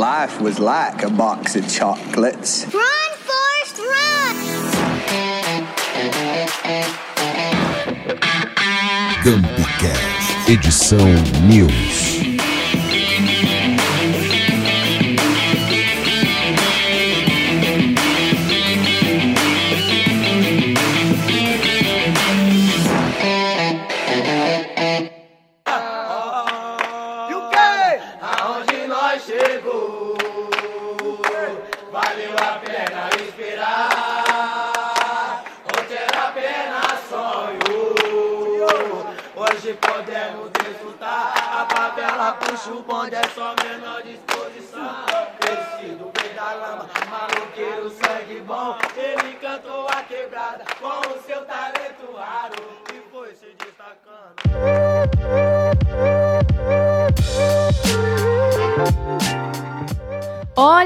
life was like a box of chocolates. Run, Forrest, run! Campcast, edição News.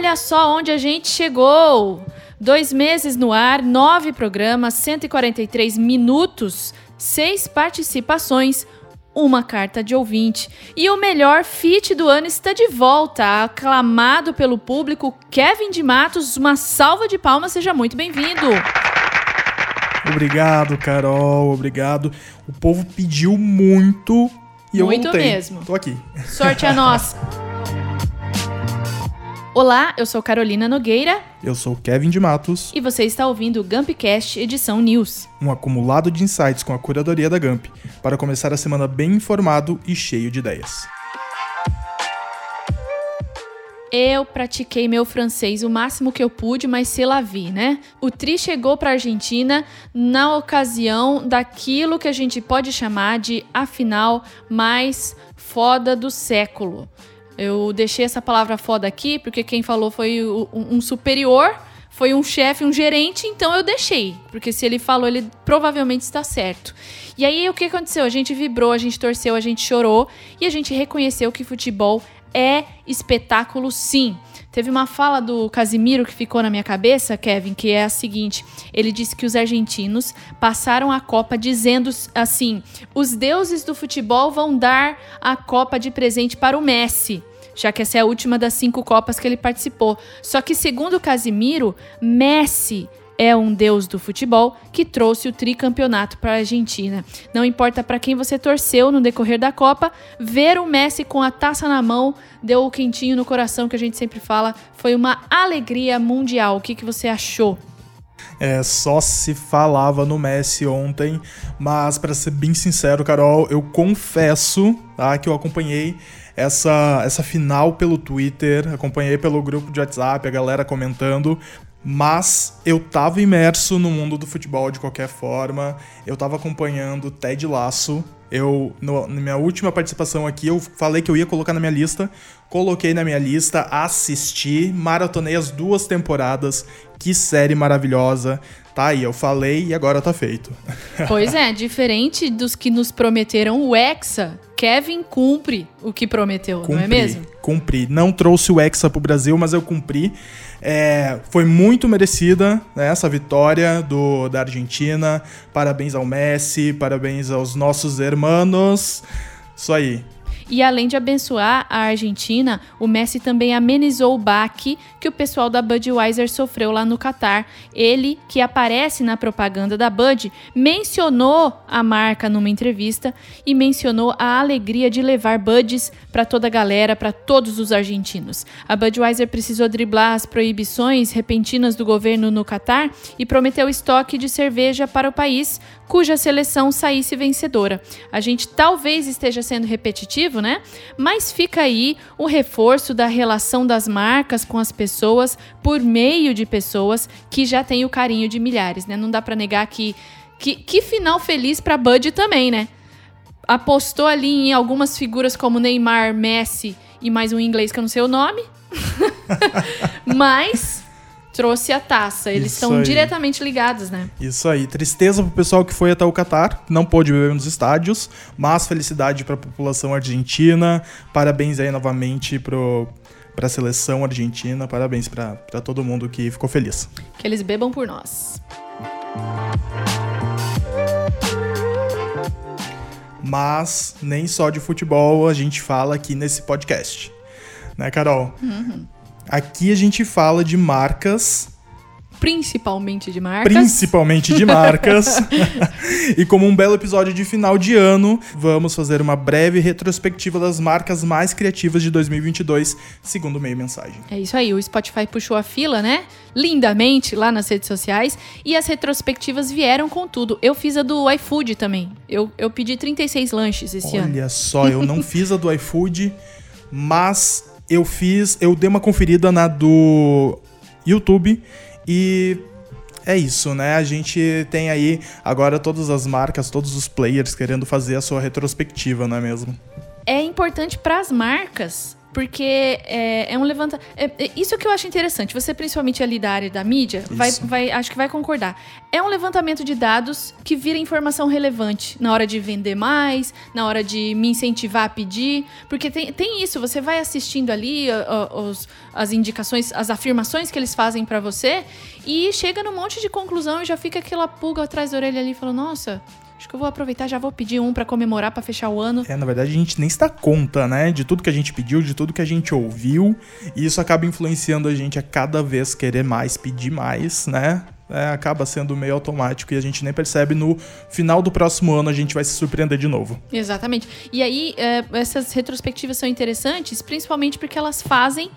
Olha só onde a gente chegou! Dois meses no ar, nove programas, 143 minutos, seis participações, uma carta de ouvinte. E o melhor feat do ano está de volta, aclamado pelo público, Kevin de Matos. Uma salva de palmas, seja muito bem-vindo! Obrigado, Carol, obrigado. O povo pediu muito e eu Muito mesmo. Tô aqui. Sorte a nossa! Olá, eu sou Carolina Nogueira Eu sou Kevin de Matos, e você está ouvindo o Gumpcast edição News. um acumulado de insights com a curadoria da Gump, para começar a semana bem informado e cheio de ideias. Eu pratiquei meu francês o máximo que eu pude, mas se la vi, né? O Tri chegou para a Argentina na ocasião daquilo que a gente pode chamar de a final mais foda do século. Eu deixei essa palavra foda aqui porque quem falou foi um superior, foi um chefe, um gerente, então eu deixei, porque se ele falou, ele provavelmente está certo. E aí o que aconteceu? A gente vibrou, a gente torceu, a gente chorou e a gente reconheceu que futebol é espetáculo sim. Teve uma fala do Casimiro que ficou na minha cabeça, Kevin, que é a seguinte: ele disse que os argentinos passaram a Copa dizendo assim: os deuses do futebol vão dar a Copa de presente para o Messi. Já que essa é a última das cinco Copas que ele participou. Só que, segundo o Casimiro, Messi é um deus do futebol que trouxe o tricampeonato para a Argentina. Não importa para quem você torceu no decorrer da Copa, ver o Messi com a taça na mão deu o quentinho no coração que a gente sempre fala. Foi uma alegria mundial. O que, que você achou? É, só se falava no Messi ontem, mas para ser bem sincero, Carol, eu confesso tá, que eu acompanhei essa, essa final pelo Twitter, acompanhei pelo grupo de WhatsApp, a galera comentando, mas eu tava imerso no mundo do futebol de qualquer forma, eu tava acompanhando Ted Lasso, eu, no- na minha última participação aqui, eu falei que eu ia colocar na minha lista, coloquei na minha lista, assisti, maratonei as duas temporadas, que série maravilhosa. Tá aí, eu falei e agora tá feito. Pois é, diferente dos que nos prometeram o Hexa, Kevin cumpre o que prometeu, não é mesmo? Cumpri. Não trouxe o Hexa pro Brasil, mas eu cumpri. É, foi muito merecida né, essa vitória do, da Argentina. Parabéns ao Messi, parabéns aos nossos hermanos. Isso aí. E além de abençoar a Argentina, o Messi também amenizou o baque que o pessoal da Budweiser sofreu lá no Catar. Ele, que aparece na propaganda da Bud, mencionou a marca numa entrevista e mencionou a alegria de levar Buds para toda a galera, para todos os argentinos. A Budweiser precisou driblar as proibições repentinas do governo no Catar e prometeu estoque de cerveja para o país, cuja seleção saísse vencedora. A gente talvez esteja sendo repetitivo, né? Mas fica aí o reforço da relação das marcas com as pessoas por meio de pessoas que já têm o carinho de milhares, né? Não dá pra negar que que, que final feliz pra Bud também, né? Apostou ali em algumas figuras como Neymar, Messi e mais um inglês que eu não sei o nome. Mas trouxe a taça. Eles Isso estão aí. diretamente ligados, né? Isso aí. Tristeza pro pessoal que foi até o Catar, não pôde beber nos estádios, mas felicidade pra população argentina. Parabéns aí novamente pro, pra seleção argentina. Parabéns pra todo mundo que ficou feliz. Que eles bebam por nós. Mas nem só de futebol a gente fala aqui nesse podcast. Né, Carol? Aqui a gente fala de marcas Principalmente de marcas. principalmente de marcas. e como um belo episódio de final de ano, vamos fazer uma breve retrospectiva das marcas mais criativas de 2022, segundo o meio mensagem. É isso aí, o Spotify puxou a fila, né? Lindamente lá nas redes sociais. E as retrospectivas vieram com tudo. Eu fiz a do iFood também. Eu, eu pedi 36 lanches esse ano. Olha só, eu não fiz a do iFood, mas eu fiz, eu dei uma conferida na do YouTube e é isso, né? A gente tem aí agora todas as marcas, todos os players querendo fazer a sua retrospectiva, não é mesmo? é importante para as marcas, porque é, é um levanta. é- é isso que eu acho interessante. Você, principalmente ali da área da mídia, vai, Isso. vai, acho que vai concordar. É um levantamento de dados que vira informação relevante na hora de vender mais, na hora de me incentivar a pedir. Porque tem, tem isso, você vai assistindo ali os- as indicações, as afirmações que eles fazem para você, e chega num monte de conclusão e já fica aquela pulga atrás da orelha ali falando, nossa. Acho que eu vou aproveitar, já vou pedir um para comemorar, para fechar o ano. É, na verdade, a gente nem se dá conta, né? De tudo que a gente pediu, de tudo que a gente ouviu. E isso acaba influenciando a gente a cada vez querer mais, pedir mais, né? É, acaba sendo meio automático e a gente nem percebe. No final do próximo ano a gente vai se surpreender de novo. Exatamente. E aí, é, essas retrospectivas são interessantes, principalmente porque elas fazem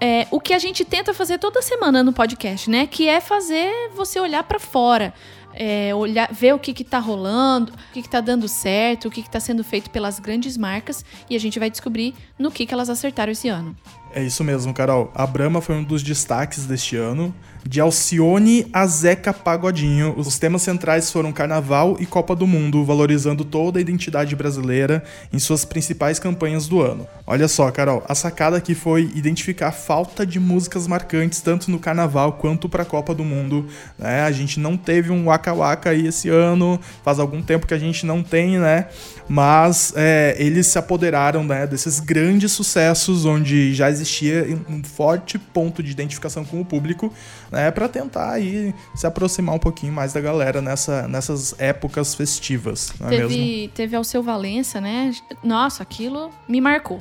é, o que a gente tenta fazer toda semana no podcast, né? Que é fazer você olhar pra fora. É, olhar, ver o que, que tá rolando, o que, que tá dando certo, o que, que tá sendo feito pelas grandes marcas, e a gente vai descobrir no que, que elas acertaram esse ano. É isso mesmo, Carol. A Brahma foi um dos destaques deste ano. De Alcione a Zeca Pagodinho, os temas centrais foram Carnaval e Copa do Mundo, valorizando toda a identidade brasileira em suas principais campanhas do ano. Olha só, Carol, a sacada aqui foi identificar a falta de músicas marcantes tanto no Carnaval quanto para a Copa do Mundo. né? A gente não teve um Waka Waka aí esse ano, faz algum tempo que a gente não tem, né? Mas é, eles se apoderaram né, desses grandes sucessos onde já existia um forte ponto de identificação com o público, né, para tentar aí se aproximar um pouquinho mais da galera nessa, nessas épocas festivas, não é mesmo? Teve, teve Alceu Valença, né? Nossa, aquilo me marcou.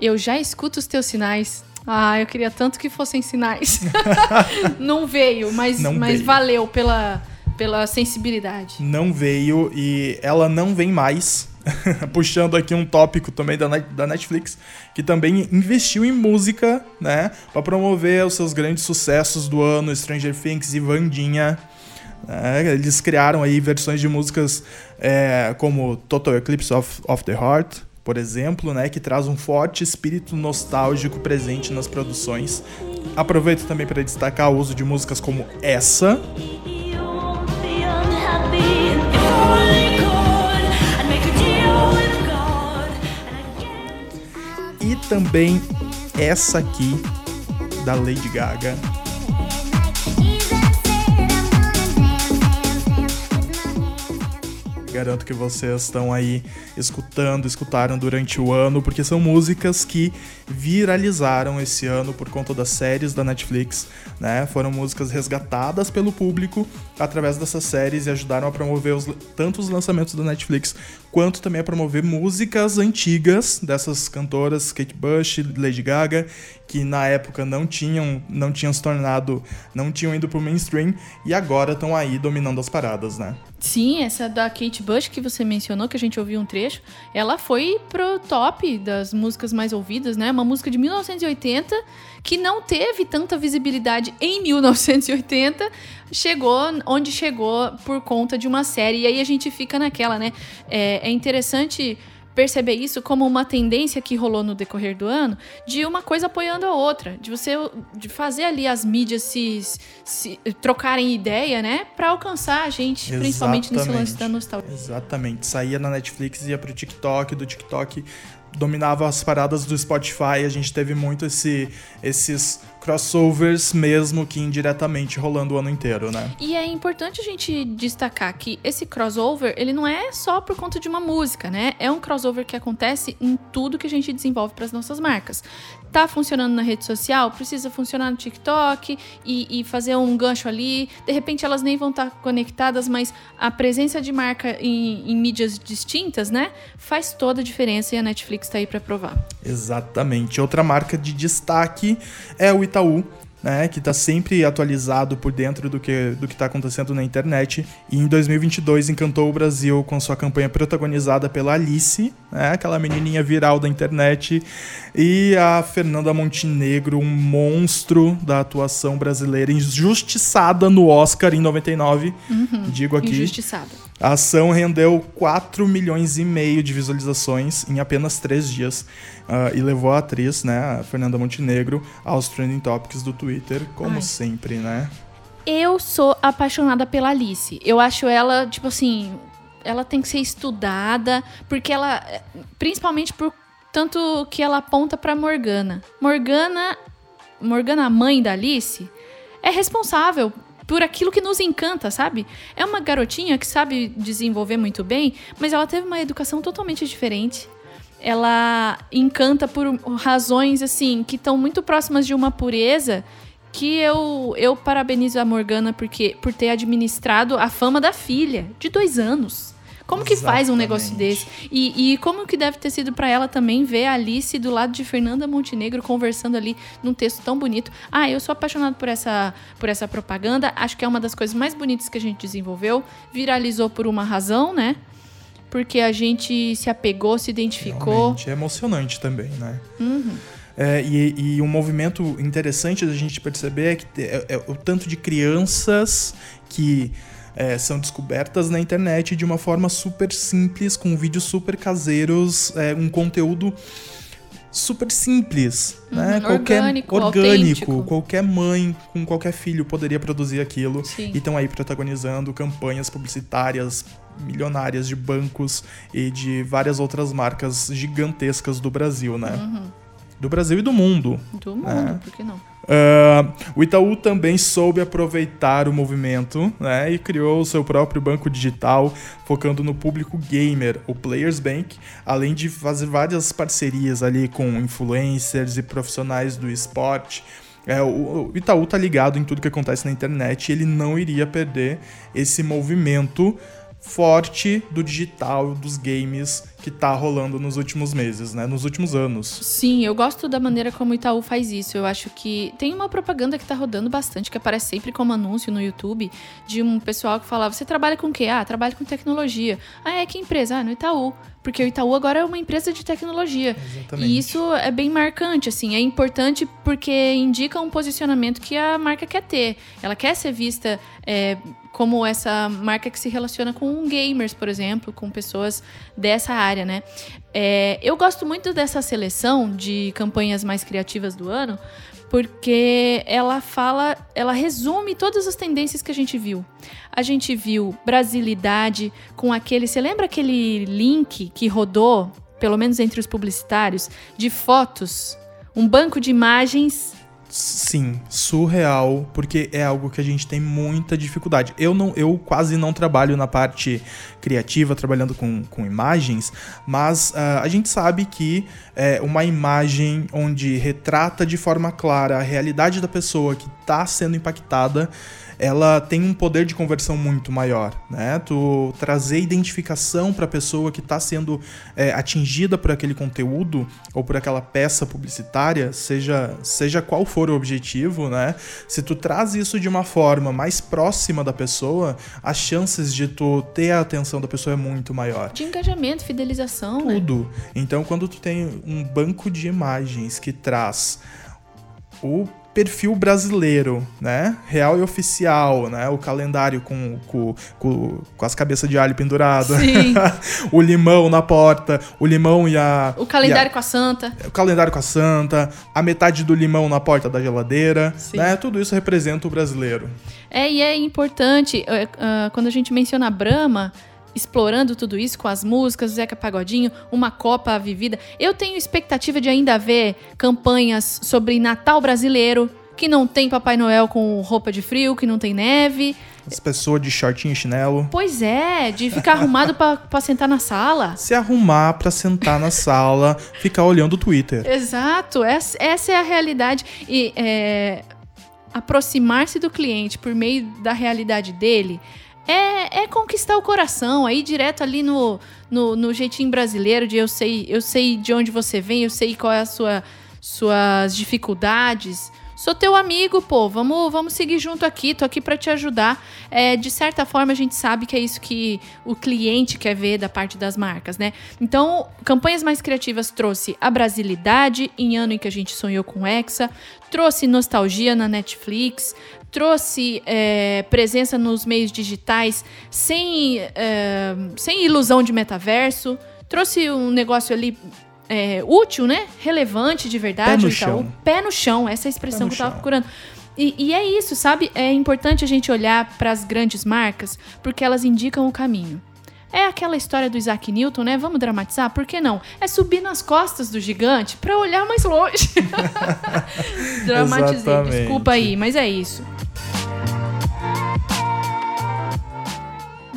Eu já escuto os teus sinais. Ah, eu queria tanto que fossem sinais. Não veio, mas, Não mas veio. valeu pela, pela sensibilidade. Não veio e ela não vem mais. Puxando aqui um tópico também da, da Netflix, que também investiu em música, né? Pra promover os seus grandes sucessos do ano, Stranger Things e Vandinha. né? eles criaram aí versões de músicas é, como Total Eclipse of, of the Heart, por exemplo, né? Que traz um forte espírito nostálgico presente nas produções. Aproveito também para destacar o uso de músicas como essa, E também essa aqui da Lady Gaga. Garanto que vocês estão aí escutando, escutaram durante o ano, porque são músicas que viralizaram esse ano por conta das séries da Netflix, né? Foram músicas resgatadas pelo público através dessas séries e ajudaram a promover os, tanto os lançamentos da Netflix quanto também a promover músicas antigas dessas cantoras Kate Bush, Lady Gaga, que na época não tinham, não tinham se tornado, não tinham ido pro mainstream e agora estão aí dominando as paradas, né? Sim, essa da Kate Bush que você mencionou, que a gente ouviu um trecho, ela foi pro top das músicas mais ouvidas, né? Uma música de 1980 que não teve tanta visibilidade em 1980, chegou onde chegou por conta de uma série. E aí a gente fica naquela, né? É, é interessante perceber isso como uma tendência que rolou no decorrer do ano de uma coisa apoiando a outra, de você de fazer ali as mídias se, se trocarem ideia, né, Pra alcançar a gente, principalmente nesse lance da nostalgia. Exatamente. Saía na Netflix, ia pro TikTok, do TikTok dominava as paradas do Spotify. A gente teve muito esse, esses crossovers mesmo que indiretamente rolando o ano inteiro, né? E é importante a gente destacar que esse crossover, ele não é só por conta de uma música, né? É um crossover que acontece em tudo que a gente desenvolve para as nossas marcas. Tá funcionando na rede social, precisa funcionar no TikTok e, e fazer um gancho ali. De repente elas nem vão estar conectadas, mas a presença de marca em, em mídias distintas, né, faz toda a diferença e a Netflix tá aí para provar. Exatamente. Outra marca de destaque é o Itaú, né, que está sempre atualizado por dentro do que do está acontecendo na internet. E em 2022 encantou o Brasil com sua campanha protagonizada pela Alice, né, aquela menininha viral da internet, e a Fernanda Montenegro, um monstro da atuação brasileira, injustiçada no Oscar em 99. Digo aqui. Injustiçada. A ação rendeu 4 milhões e meio de visualizações em apenas 3 dias ah, e levou a atriz, né, a Fernanda Montenegro, aos trending topics do Twitter, como Ai. sempre, né? Eu sou apaixonada pela Alice. Eu acho ela, tipo assim, ela tem que ser estudada, porque ela, principalmente por tanto que ela aponta pra Morgana. Morgana, Morgana, a mãe da Alice, é responsável por aquilo que nos encanta, sabe? É uma garotinha que sabe desenvolver muito bem, mas ela teve uma educação totalmente diferente. Ela encanta por razões assim que estão muito próximas de uma pureza que eu, eu parabenizo a Morgana porque, por ter administrado a fama da filha, de dois anos. Como que faz um negócio Exatamente. desse? E, e como que deve ter sido pra ela também ver a Alice do lado de Fernanda Montenegro conversando ali num texto tão bonito. Ah, eu sou apaixonado por essa, por essa propaganda. Acho que é uma das coisas mais bonitas que a gente desenvolveu. Viralizou por uma razão, né? Porque a gente se apegou, se identificou. Realmente é emocionante também, né? É, e, e um movimento interessante da gente perceber é que é, é o tanto de crianças que é, são descobertas na internet de uma forma super simples, com vídeos super caseiros, é, um conteúdo super simples, né? Uhum, orgânico, orgânico, autêntico. qualquer mãe com qualquer filho poderia produzir aquilo Sim. e estão aí protagonizando campanhas publicitárias milionárias de bancos e de várias outras marcas gigantescas do Brasil, né? Uhum. Do Brasil e do mundo. Do mundo, É. por que não? Ah, o Itaú também soube aproveitar o movimento né, e criou o seu próprio banco digital, focando no público gamer, o Players Bank, além de fazer várias parcerias ali com influencers e profissionais do esporte. É, o, o Itaú tá ligado em tudo que acontece na internet e ele não iria perder esse movimento forte do digital, dos games que tá rolando nos últimos meses, né? Nos últimos anos. Sim, eu gosto da maneira como o Itaú faz isso. Eu acho que tem uma propaganda que tá rodando bastante, que aparece sempre como anúncio no YouTube, de um pessoal que fala: Você trabalha com o quê? Ah, trabalho com tecnologia. Ah, é que empresa? Ah, no Itaú. Porque o Itaú agora é uma empresa de tecnologia. Exatamente. E isso é bem marcante, assim. É importante porque indica um posicionamento que a marca quer ter. Ela quer ser vista é, como essa marca que se relaciona com gamers, por exemplo, com pessoas dessa área, né? É, eu gosto muito dessa seleção de campanhas mais criativas do ano, porque ela fala, ela resume todas as tendências que a gente viu. A gente viu brasilidade com aquele. Você lembra aquele link que rodou, pelo menos entre os publicitários, de fotos? Um banco de imagens. Sim, surreal, porque é algo que a gente tem muita dificuldade. Eu não, eu quase não trabalho na parte criativa, trabalhando com, com imagens, mas ah, a gente sabe que é, uma imagem onde retrata de forma clara a realidade da pessoa que está sendo impactada, ela tem um poder de conversão muito maior, né? Tu trazer identificação para a pessoa que está sendo é, atingida por aquele conteúdo ou por aquela peça publicitária, seja, seja qual for o objetivo, né? Se tu traz isso de uma forma mais próxima da pessoa, as chances de tu ter a atenção da pessoa é muito maior De engajamento, fidelização, né? tudo. Então, quando tu tem um banco de imagens que traz o perfil brasileiro, né? Real e oficial, né? O calendário com, com, com, com as cabeças de alho pendurado. O limão na porta, o limão e a... O calendário com a santa. a- o calendário com a santa, a metade do limão na porta da geladeira, Sim. né? Tudo isso representa o brasileiro. É, e é importante, ah, quando a gente menciona a Brahma, explorando tudo isso com as músicas, o Zeca Pagodinho, uma Copa vivida. Eu tenho expectativa de ainda ver campanhas sobre Natal brasileiro, que não tem Papai Noel com roupa de frio, que não tem neve. As pessoas de shortinho e chinelo. Pois é, de ficar arrumado pra, pra sentar na sala. Se arrumar pra sentar na sala, ficar olhando o Twitter. Exato, essa, essa é a realidade. E é, aproximar-se do cliente por meio da realidade dele é, é conquistar o coração, aí direto ali no, no, no jeitinho brasileiro de eu sei, eu sei de onde você vem, eu sei qual é a sua suas dificuldades. Sou teu amigo, pô. Vamos, vamos seguir junto aqui. Tô aqui para te ajudar. É, de certa forma, a gente sabe que é isso que o cliente quer ver da parte das marcas, né? Então, campanhas mais criativas trouxe a brasilidade em ano em que a gente sonhou com Hexa, trouxe nostalgia na Netflix, trouxe é, presença nos meios digitais sem, é, sem ilusão de metaverso, trouxe um negócio ali é, útil, né? Relevante de verdade. Pé no Itaú. chão. Pé no chão, essa é a expressão que eu tava chão. procurando. E, e é isso, sabe? É importante a gente olhar para as grandes marcas porque elas indicam o caminho. É aquela história do Isaac Newton, né? Vamos dramatizar? Por que não? É subir nas costas do gigante para olhar mais longe. Dramatizei, desculpa aí, mas é isso.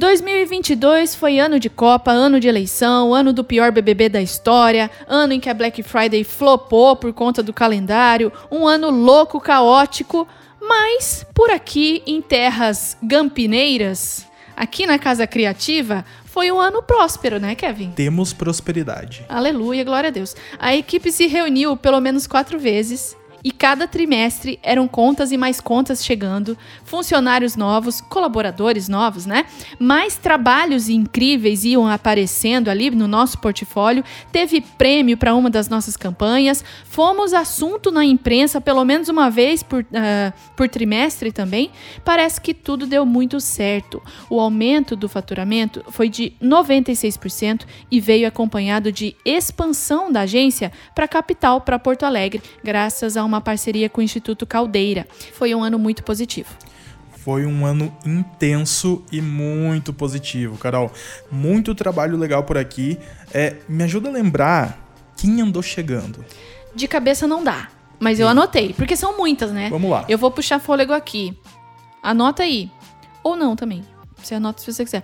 2022 foi ano de Copa, ano de eleição, ano do pior BBB da história, ano em que a Black Friday flopou por conta do calendário, um ano louco, caótico, mas por aqui em terras gampineiras, aqui na Casa Criativa, foi um ano próspero, né, Kevin? Temos prosperidade. Aleluia, glória a Deus. A equipe se reuniu pelo menos quatro vezes. E cada trimestre eram contas e mais contas chegando, funcionários novos, colaboradores novos, né? Mais trabalhos incríveis iam aparecendo ali no nosso portfólio. Teve prêmio para uma das nossas campanhas. Fomos assunto na imprensa pelo menos uma vez por, ah, por trimestre também. Parece que tudo deu muito certo. O aumento do faturamento foi de 96% e veio acompanhado de expansão da agência para a capital, para Porto Alegre, graças a uma parceria com o Instituto Caldeira. Foi um ano muito positivo. Foi um ano intenso e muito positivo, Carol. Muito trabalho legal por aqui. É, me ajuda a lembrar quem andou chegando. De cabeça não dá, mas eu anotei, porque são muitas, né? Vamos lá. Eu vou puxar fôlego aqui. Anota aí. Ou não também. Você anota se você quiser.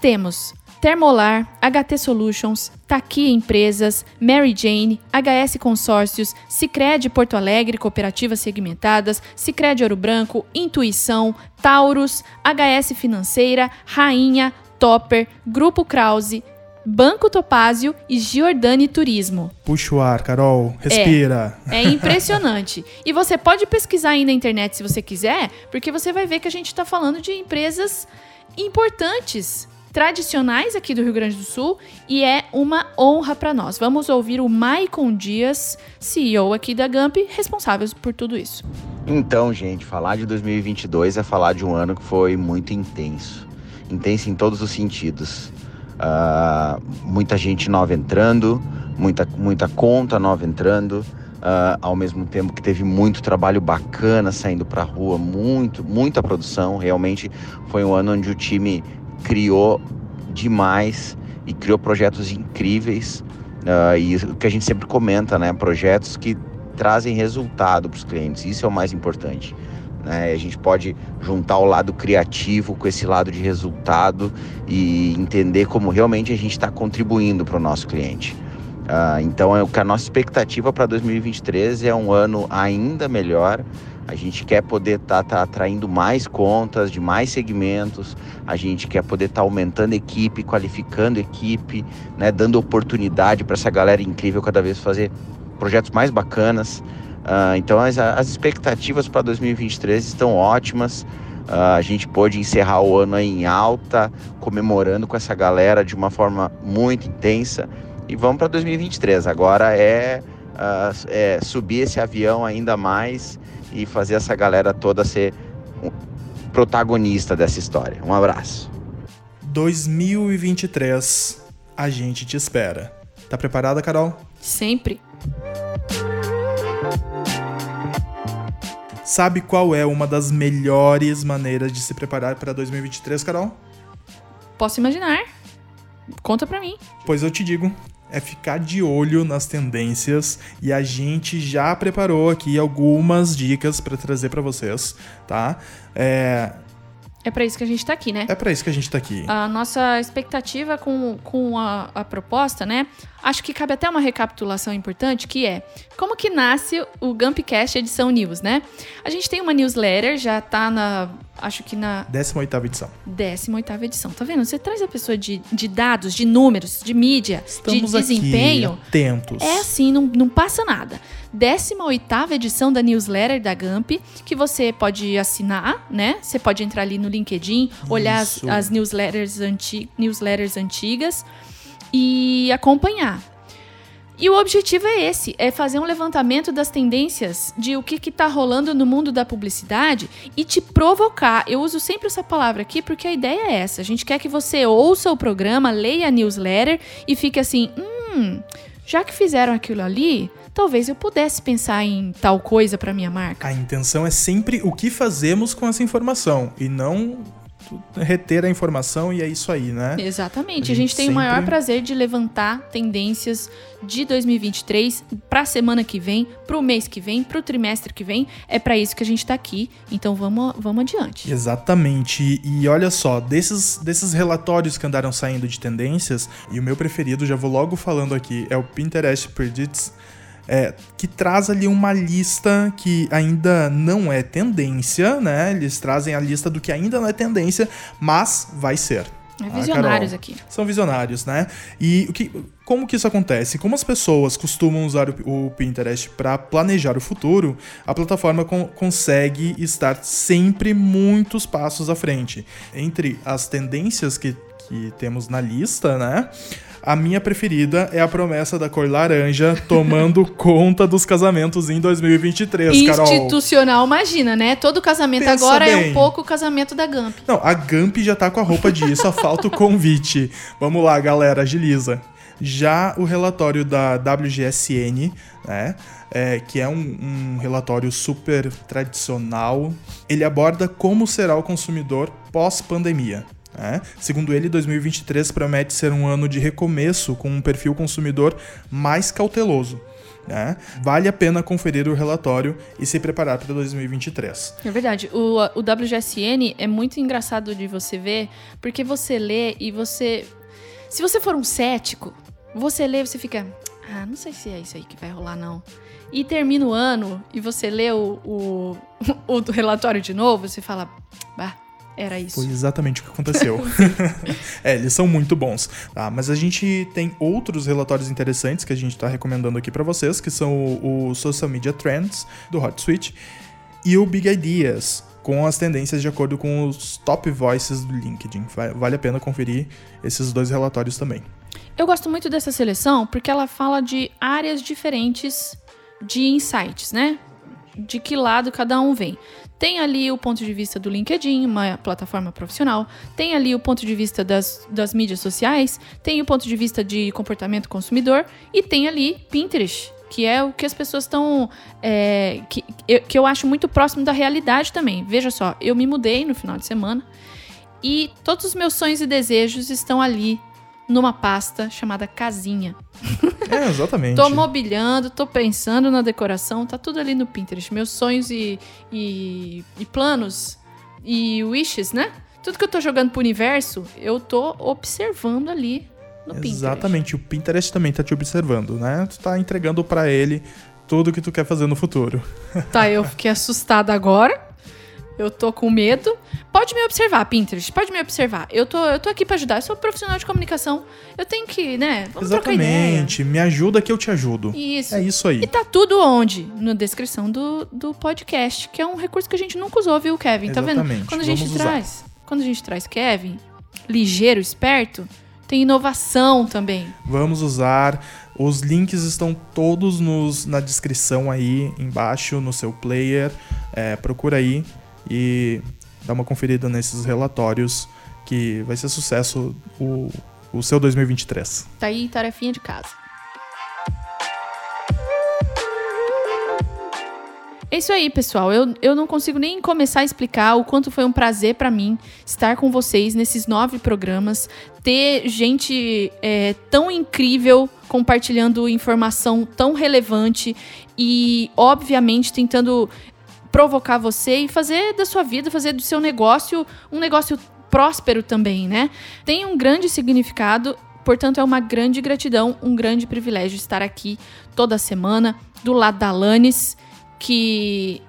Temos Termolar, HT Solutions, Taqui Empresas, Mary Jane, HS Consórcios, Cicred Porto Alegre, Cooperativas Segmentadas, Cicred Ouro Branco, Intuição, Taurus, HS Financeira, Rainha, Topper, Grupo Krause, Banco Topázio e Giordani Turismo. Puxa o ar, Carol. Respira. É impressionante. e você pode pesquisar aí na internet se você quiser, porque você vai ver que a gente está falando de empresas importantes, tradicionais aqui do Rio Grande do Sul, e é uma honra para nós. Vamos ouvir o Maicon Dias, CEO aqui da Gamp, responsável por tudo isso. Então, gente, falar de 2022 é falar de um ano que foi muito intenso. Intenso em todos os sentidos. Ah, muita gente nova entrando, muita, muita conta nova entrando, ah, ao mesmo tempo que teve muito trabalho bacana saindo para rua, muito, muita produção. Realmente foi um ano onde o time criou demais e criou projetos incríveis. Ah, e o que a gente sempre comenta, né? Projetos que trazem resultado para os clientes. Isso é o mais importante. Né? A gente pode juntar o lado criativo com esse lado de resultado e entender como realmente a gente está contribuindo para o nosso cliente. Ah, então, é a nossa expectativa para 2023 é um ano ainda melhor. A gente quer poder estar atraindo mais contas de mais segmentos. A gente quer poder estar aumentando equipe, qualificando equipe, né? dando oportunidade para essa galera incrível cada vez fazer projetos mais bacanas. Ah, então as, as expectativas para 2023 estão ótimas. Ah, a gente pôde encerrar o ano em alta, comemorando com essa galera de uma forma muito intensa. E vamos para 2023. Agora é, ah, é subir esse avião ainda mais e fazer essa galera toda ser um protagonista dessa história. Um abraço. 2023, a gente te espera. Tá preparada, Carol? Sempre. Sabe qual é uma das melhores maneiras de se preparar para 2023, Carol? Posso imaginar. Conta pra mim. Pois eu te digo. É ficar de olho nas tendências e a gente já preparou aqui algumas dicas para trazer para vocês, tá? É, É pra isso que a gente tá aqui, né? é para isso que a gente tá aqui. A nossa expectativa com, com a, a proposta, né? Acho que cabe até uma recapitulação importante, que é como que nasce o Gumpcast edição News, né? A gente tem uma newsletter, já tá na. Acho que na 18ª edição. 18 edição. Tá vendo? Você traz a pessoa de, de dados, de números, de mídia, Estamos de desempenho. aqui atentos. É assim, não, não passa nada. 18 edição da newsletter da Gump, que você pode assinar, né? Você pode entrar ali no LinkedIn, olhar as, as newsletters, anti, newsletters antigas e acompanhar. E o objetivo é esse, é fazer um levantamento das tendências de o que que tá rolando no mundo da publicidade e te provocar. Eu uso sempre essa palavra aqui porque a ideia é essa. A gente quer que você ouça o programa, leia a newsletter e fique assim, hum, já que fizeram aquilo ali, talvez eu pudesse pensar em tal coisa para minha marca. A intenção é sempre o que fazemos com essa informação e não reter a informação e é isso aí, né? Exatamente. A A gente, gente tem o maior sempre- prazer de levantar tendências de 2023 para a semana que vem, para o mês que vem, para o trimestre que vem. É para isso que a gente tá aqui. Então vamos, vamos adiante. Exatamente. E, e olha só, desses, desses relatórios que andaram saindo de tendências, e o meu preferido, já vou logo falando aqui, é o Pinterest Predicts, é, que traz ali uma lista que ainda não é tendência, né? Eles trazem a lista do que ainda não é tendência, mas vai ser. É Ah, visionários Carol? aqui. São visionários, né? E o que, como que isso acontece? Como as pessoas costumam usar o, o Pinterest para planejar o futuro, a plataforma con- consegue estar sempre muitos passos à frente. Entre as tendências que, que temos na lista, né? A minha preferida é a promessa da cor laranja tomando conta dos casamentos em 2023, Carol. Institucional, imagina, né? Todo casamento Pensa agora é bem. um pouco o casamento da Gump. Não, a Gump já tá com a roupa de ir, só falta o convite. Vamos lá, galera, agiliza. Já o relatório da WGSN, né, é, que é um, um relatório super tradicional, ele aborda como será o consumidor pós-pandemia. Né? Segundo ele, 2023 promete ser um ano de recomeço com um perfil consumidor mais cauteloso. né? Vale a pena conferir o relatório e se preparar para 2023. É verdade. O, o WGSN é muito engraçado de você ver, porque você lê e você. Se você for um cético, você lê e você fica. Ah, não sei se é isso aí que vai rolar, não. E termina o ano e você lê o, o, o relatório de novo, você fala. Bah, era isso. Foi exatamente o que aconteceu. é, eles são muito bons. Tá? Mas a gente tem outros relatórios interessantes que a gente está recomendando aqui para vocês, que são o, o Social Media Trends do Hot Suite e o Big Ideas, com as tendências de acordo com os top voices do LinkedIn. Va- Vale a pena conferir esses dois relatórios também. Eu gosto muito dessa seleção porque ela fala de áreas diferentes de insights, né? De que lado cada um vem. Tem ali o ponto de vista do LinkedIn, uma plataforma profissional. Tem ali o ponto de vista das, das mídias sociais. Tem o ponto de vista de comportamento consumidor. E tem ali Pinterest, que é o que as pessoas estão. é, que, que eu acho muito próximo da realidade também. Veja só, eu me mudei no final de semana. E todos os meus sonhos e desejos estão ali numa pasta chamada casinha. É, exatamente. Tô mobiliando, tô pensando na decoração, tá tudo ali no Pinterest. Meus sonhos e, e, e planos e wishes, né? Tudo que eu tô jogando pro universo, eu tô observando ali no Pinterest. Exatamente, o Pinterest também tá te observando, né? Tu tá entregando para ele tudo que tu quer fazer no futuro. Tá, eu fiquei assustada agora. Eu tô com medo. Pode me observar, Pinterest. Pode me observar. Eu tô, eu tô aqui pra ajudar. Eu sou profissional de comunicação. Eu tenho que, né? Vamos. Exatamente. Me ajuda que eu te ajudo. Isso. É isso aí. E tá tudo onde? Na descrição do, do podcast, que é um recurso que a gente nunca usou, viu, Kevin? Tá vendo? Exatamente, Quando a gente vamos usar. traz, quando a gente traz Kevin, ligeiro, esperto, tem inovação também. Vamos usar. Os links estão todos nos, na descrição aí embaixo no seu player. É, procura aí e dá uma conferida nesses relatórios que vai ser sucesso o, o seu 2023. Tá aí tarefinha de casa. É isso aí, pessoal. Eu, eu não consigo nem começar a explicar o quanto foi um prazer para mim estar com vocês nesses nove programas, ter gente é, tão incrível compartilhando informação tão relevante e, obviamente, tentando provocar você e fazer da sua vida, fazer do seu negócio um negócio próspero também, né? Tem um grande significado, portanto é uma grande gratidão, um grande privilégio estar aqui toda semana do lado da Alanis, que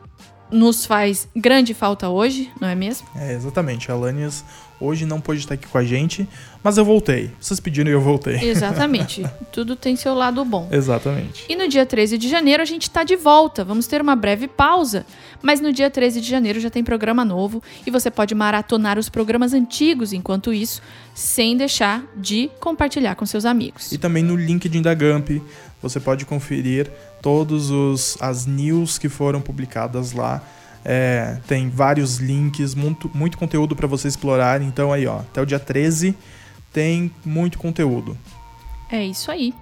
nos faz grande falta hoje, não é mesmo? É, exatamente. A Alanis hoje não pôde estar aqui com a gente, mas eu voltei. Vocês pediram e eu voltei. Exatamente. Tudo tem seu lado bom. Exatamente. E no dia 13 de janeiro a gente está de volta. Vamos ter uma breve pausa, mas no dia 13 de janeiro já tem programa novo e você pode maratonar os programas antigos enquanto isso, sem deixar de compartilhar com seus amigos. E também no LinkedIn da Gamp, você pode conferir todos os as news que foram publicadas lá. É, tem vários links, muito, muito conteúdo para você explorar. Então aí, ó, até o dia 13 tem muito conteúdo. É isso aí.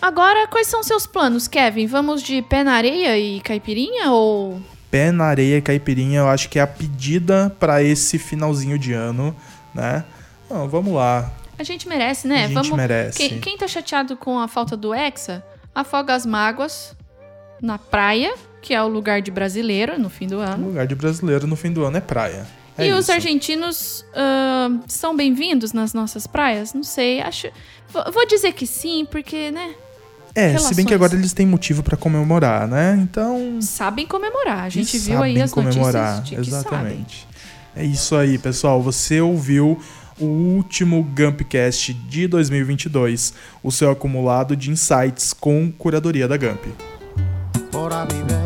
Agora, quais são seus planos, Kevin? Vamos de pé na areia e caipirinha ou Pé na areia e caipirinha, eu acho que é a pedida para esse finalzinho de ano, né? Não, vamos lá. a gente merece, né? A gente Vamos merece. Quem, quem tá chateado com a falta do Hexa, afoga as mágoas na praia, que é o lugar de brasileiro no fim do O ano. lugar de brasileiro no fim do ano é praia. É e os isso. argentinos ah, são bem-vindos nas nossas praias? Não sei, acho. Vou vou dizer que sim, porque, né? É, se bem que relações. agora eles têm motivo para comemorar, né? Então. Sabem comemorar. A gente viu aí as comemorar. notícias de que sabem. Exatamente. É isso aí, pessoal. Você ouviu o último Gumpcast de 2022, o seu acumulado de insights com curadoria da Gump. Bora viver,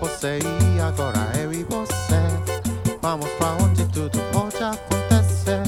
você e agora eu e você. Vamos pra onde tudo pode acontecer.